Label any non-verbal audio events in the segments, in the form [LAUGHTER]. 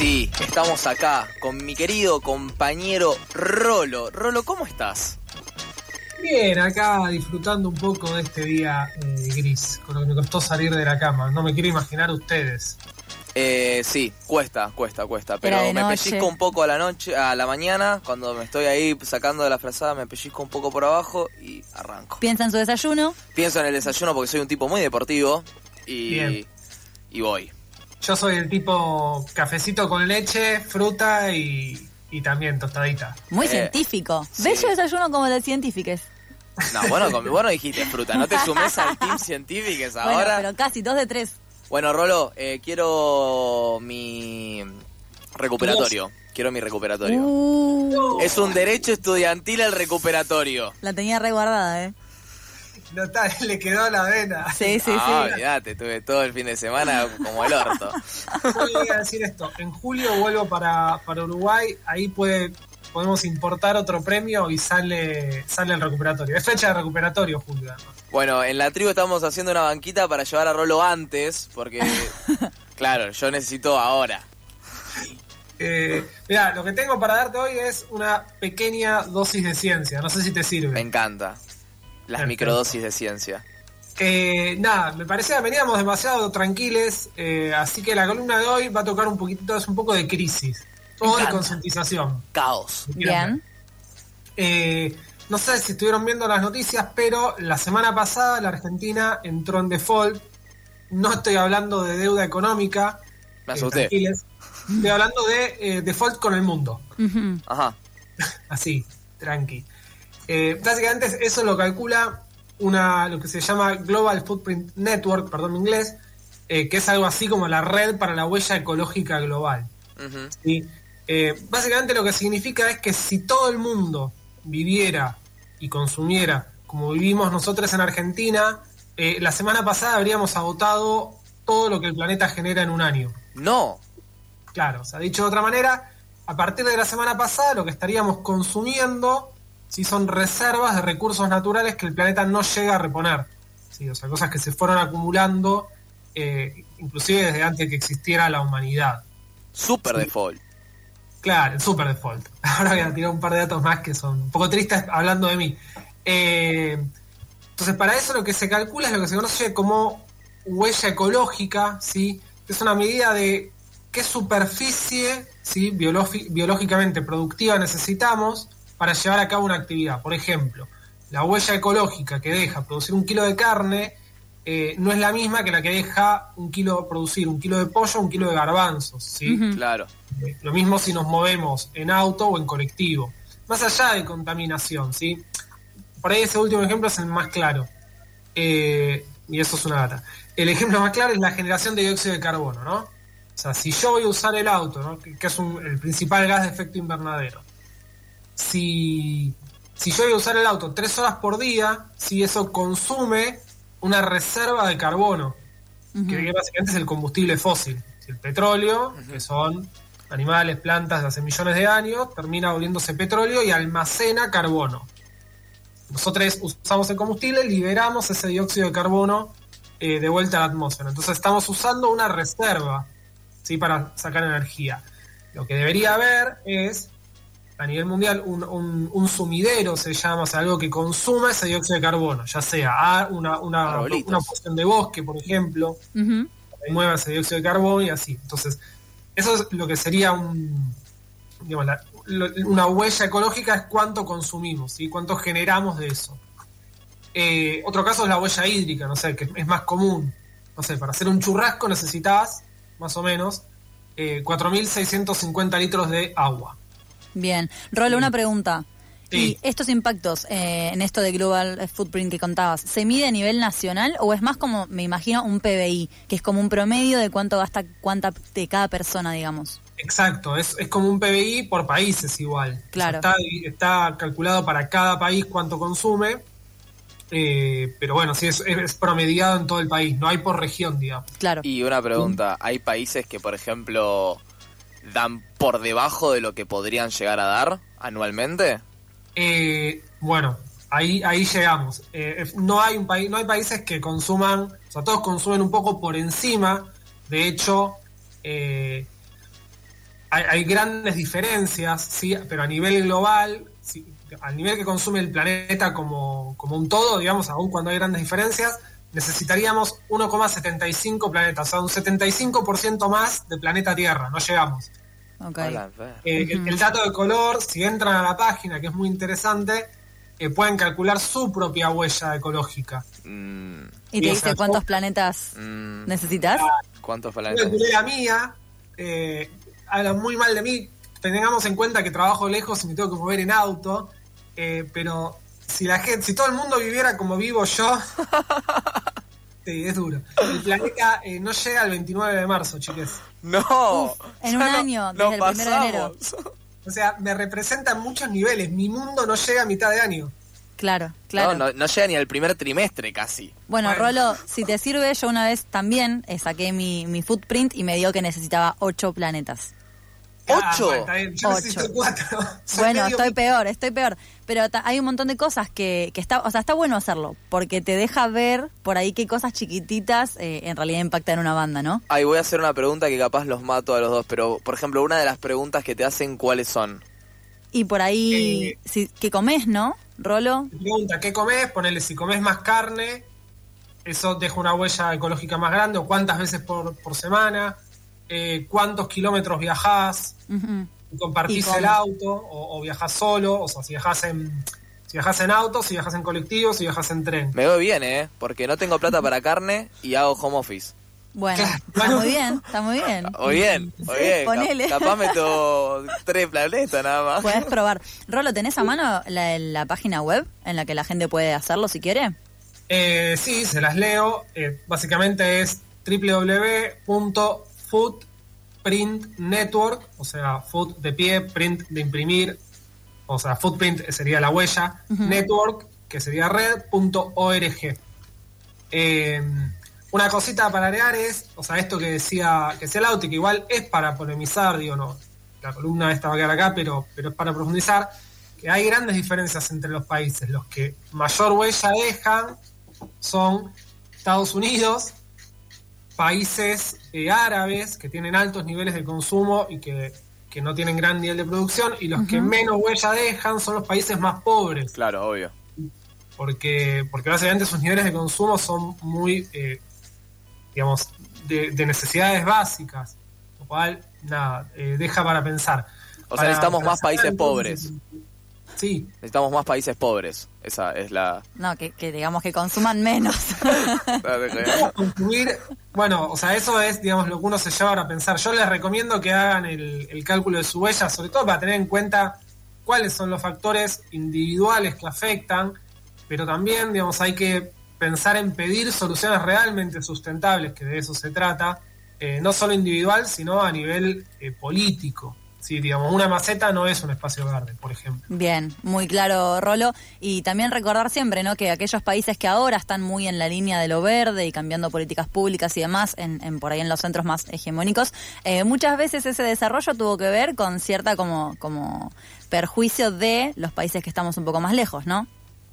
Sí, estamos acá con mi querido compañero Rolo. Rolo, ¿cómo estás? Bien, acá disfrutando un poco de este día eh, gris, con lo que me costó salir de la cama. No me quiero imaginar ustedes. Eh, sí, cuesta, cuesta, cuesta. Pero me pellizco un poco a la noche, a la mañana, cuando me estoy ahí sacando de la frazada, me pellizco un poco por abajo y arranco. Piensa en su desayuno. Pienso en el desayuno porque soy un tipo muy deportivo y, Bien. y voy. Yo soy el tipo cafecito con leche, fruta y, y también tostadita. Muy Eh, científico. sí. Bello desayuno como de científicos. No, bueno, con, vos no dijiste fruta, no te [LAUGHS] sumes al team científicos Bueno, ahora. pero casi, dos de tres. Bueno, Rolo, eh, quiero mi recuperatorio. Quiero mi recuperatorio. Uh, Es un derecho estudiantil el recuperatorio. la tenía reguardada, ¿eh? Notable, [LAUGHS] le quedó la vena. Sí, sí, ah, sí. tuve todo el fin de semana como el orto. [LAUGHS] Voy a decir esto. En julio vuelvo para, para Uruguay. Ahí puede, podemos importar otro premio y sale, sale el recuperatorio. Es fecha de recuperatorio, Julio. Bueno, en la tribu estamos haciendo una banquita para llevar a Rolo antes, porque, [LAUGHS] claro, yo necesito ahora. Eh, mira, lo que tengo para darte hoy es una pequeña dosis de ciencia. No sé si te sirve. Me encanta. Las Perfecto. microdosis de ciencia. Eh, nada, me parecía que veníamos demasiado tranquiles, eh, así que la columna de hoy va a tocar un poquito, es un poco de crisis o de concientización. Caos. Bien. Eh, no sé si estuvieron viendo las noticias, pero la semana pasada la Argentina entró en default. No estoy hablando de deuda económica, Me eh, asusté. tranquiles. estoy hablando de eh, default con el mundo. Ajá. [LAUGHS] Así, tranqui. Eh, básicamente eso lo calcula una lo que se llama Global Footprint Network, perdón mi inglés, eh, que es algo así como la red para la huella ecológica global. Eh, básicamente lo que significa es que si todo el mundo viviera y consumiera como vivimos nosotros en Argentina, eh, la semana pasada habríamos agotado todo lo que el planeta genera en un año. No. Claro, o sea, dicho de otra manera, a partir de la semana pasada lo que estaríamos consumiendo si son reservas de recursos naturales que el planeta no llega a reponer. Sí, o sea, cosas que se fueron acumulando eh, inclusive desde antes que existiera la humanidad. Super default. Claro, super default. [LAUGHS] Ahora voy a tirar un par de datos más que son un poco tristes hablando de mí. Eh, entonces, para eso lo que se calcula es lo que se conoce como huella ecológica, ¿sí? es una medida de qué superficie ¿sí? biológicamente productiva necesitamos para llevar a cabo una actividad. Por ejemplo, la huella ecológica que deja producir un kilo de carne eh, no es la misma que la que deja un kilo producir un kilo de pollo o un kilo de garbanzos. ¿sí? Claro. Eh, Lo mismo si nos movemos en auto o en colectivo. Más allá de contaminación, ¿sí? Por ahí ese último ejemplo es el más claro. Eh, y eso es una data. El ejemplo más claro es la generación de dióxido de carbono, ¿no? O sea, si yo voy a usar el auto, ¿no? que, que es un- el principal gas de efecto invernadero, si, si yo voy a usar el auto tres horas por día, si eso consume una reserva de carbono, que, que básicamente es el combustible fósil. El petróleo, que son animales, plantas de hace millones de años, termina volviéndose petróleo y almacena carbono. Nosotros usamos el combustible, liberamos ese dióxido de carbono eh, de vuelta a la atmósfera. Entonces estamos usando una reserva ¿sí? para sacar energía. Lo que debería haber es, a nivel mundial, un, un- un sumidero, se llama, o sea, algo que consuma ese dióxido de carbono, ya sea una, una, una porción de bosque, por ejemplo, que mueva ese dióxido de carbono y así. Entonces, eso es lo que sería un, digamos, la- lo- una huella ecológica es cuánto consumimos, ¿sí? cuánto generamos de eso. Eh, otro caso es la huella hídrica, no sé, que es más común. No sé, para hacer un churrasco necesitas, más o menos, eh, 4.650 litros de agua. Bien. Rolo, una pregunta. Sí. ¿Y estos impactos eh, en esto de Global Footprint que contabas, se mide a nivel nacional o es más como, me imagino, un PBI, que es como un promedio de cuánto gasta cuánta de cada persona, digamos? Exacto, es, es como un PBI por países igual. Claro. O sea, está, está calculado para cada país cuánto consume, eh, pero bueno, sí, es, es promediado en todo el país, no hay por región, digamos. Claro. Y una pregunta, ¿hay países que, por ejemplo, dan por debajo de lo que podrían llegar a dar anualmente? Eh, bueno, ahí, ahí llegamos. Eh, no, hay un país, no hay países que consuman, o sea, todos consumen un poco por encima. De hecho, eh, hay, grandes diferencias, sí, pero a nivel global, al nivel que consume el planeta como, como un todo, digamos, aun cuando hay grandes diferencias, necesitaríamos 1,75 planetas, o sea, un 75% más de planeta Tierra, no llegamos. Ok. A la ver. Eh, el- el, dato de color, si entran a la página, que es muy interesante, eh, pueden calcular su propia huella ecológica. Mm, ¿Y te o dice sea, cuántos planetas mm, necesitas? ¿Cuántos planetas? la mía, eh, hablan muy mal de mí, tengamos en cuenta que trabajo lejos y me tengo que mover en auto, eh, pero si la gente, si todo el mundo viviera como vivo yo, [LAUGHS] sí, es duro. El planeta eh, no llega al 29 de marzo, chiques. No. en un no- año, no desde el primero de enero. O sea, me representa en muchos niveles. Mi mundo no llega a mitad de año. Claro, claro. No, no, no llega ni al primer trimestre casi. Bueno, Bueno. Rolo, si te sirve, yo una vez también eh, saqué mi, mi footprint y me dio que necesitaba ocho planetas. Ah, ¿Ocho? bueno, [LAUGHS] estoy peor, estoy peor. Pero hay un montón de cosas que, que está, o sea, está bueno hacerlo, porque te deja ver por ahí qué cosas chiquititas eh, en realidad impactan una banda, ¿no? Ay, voy a hacer una pregunta que capaz los mato a los dos, pero por ejemplo, una de las preguntas que te hacen, ¿cuáles son? Y por ahí, Eh. si, que comes, ¿no, Rolo? Pregunta, ¿qué comes? Ponele, si comes más carne, eso deja una huella ecológica más grande, o cuántas veces por, por semana, eh, cuántos kilómetros viajás, Ujú. si compartís el auto, o, o viajás solo, o sea, si viajás en, si viajás en auto, si viajás en colectivo, si viajás en tren. Me veo bien, ¿eh? Porque no tengo plata para carne y hago home office. Bueno, está muy bien, está muy bien. [LAUGHS] O bien, o Sí, bien. ponele. Cap- Capaz meto [LAUGHS] tres planetas nada más. Puedes probar. Rolo, ¿tenés a mano la, la página web en la que la gente puede hacerlo si quiere? Eh, sí, se las leo. Eh, básicamente es www.footprintnetwork, o sea, foot de pie, print de imprimir, o sea, footprint sería la huella, network, que sería red.org. Eh, una cosita para agregar es, o sea, esto que decía, que decía Lauti, que igual es para polemizar, digo, no, la columna esta va a quedar acá, pero, pero es para profundizar, que hay grandes diferencias entre los países. Los que mayor huella dejan son Estados Unidos, países eh, árabes que tienen altos niveles de consumo y que, que no tienen gran nivel de producción, y los que menos huella dejan son los países más pobres, Claro, obvio. porque, porque básicamente sus niveles de consumo son muy, eh, digamos, de, de necesidades básicas, lo cual, nada, eh, deja para pensar. O sea, necesitamos más países entonces, pobres. Sí, Necesitamos más países pobres. Esa es la... No, que, que digamos que consuman menos. [LAUGHS] concluir, bueno, o sea, eso es, digamos, lo que uno se lleva a pensar. Yo les recomiendo que hagan el, el cálculo de su huella, sobre todo para tener en cuenta cuáles son los factores individuales que afectan, pero también, digamos, hay que pensar en pedir soluciones realmente sustentables, que de eso se trata, eh, no solo individual, sino a nivel eh, político. Sí, digamos, una maceta no es un espacio verde, por ejemplo. Bien, muy claro, Rolo. Y también recordar siempre, ¿no? Que aquellos países que ahora están muy en la línea de lo verde y cambiando políticas públicas y demás, en, en por ahí en los centros más hegemónicos, eh, muchas veces ese desarrollo tuvo que ver con cierta como, como perjuicio de los países que estamos un poco más lejos, ¿no?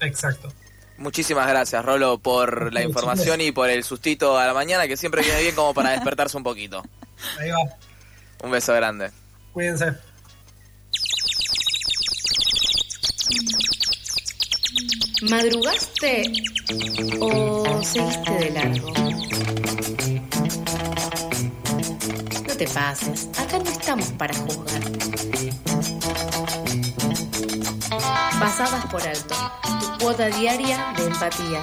Exacto. Muchísimas gracias, Rolo, por la información y por el sustito a la mañana, que siempre viene bien como para despertarse un poquito. Ahí va. Un beso grande. Cuídense. ¿Madrugaste o seguiste de largo? No te pases, acá no estamos para juzgar. Pasadas por alto, tu cuota diaria de empatía.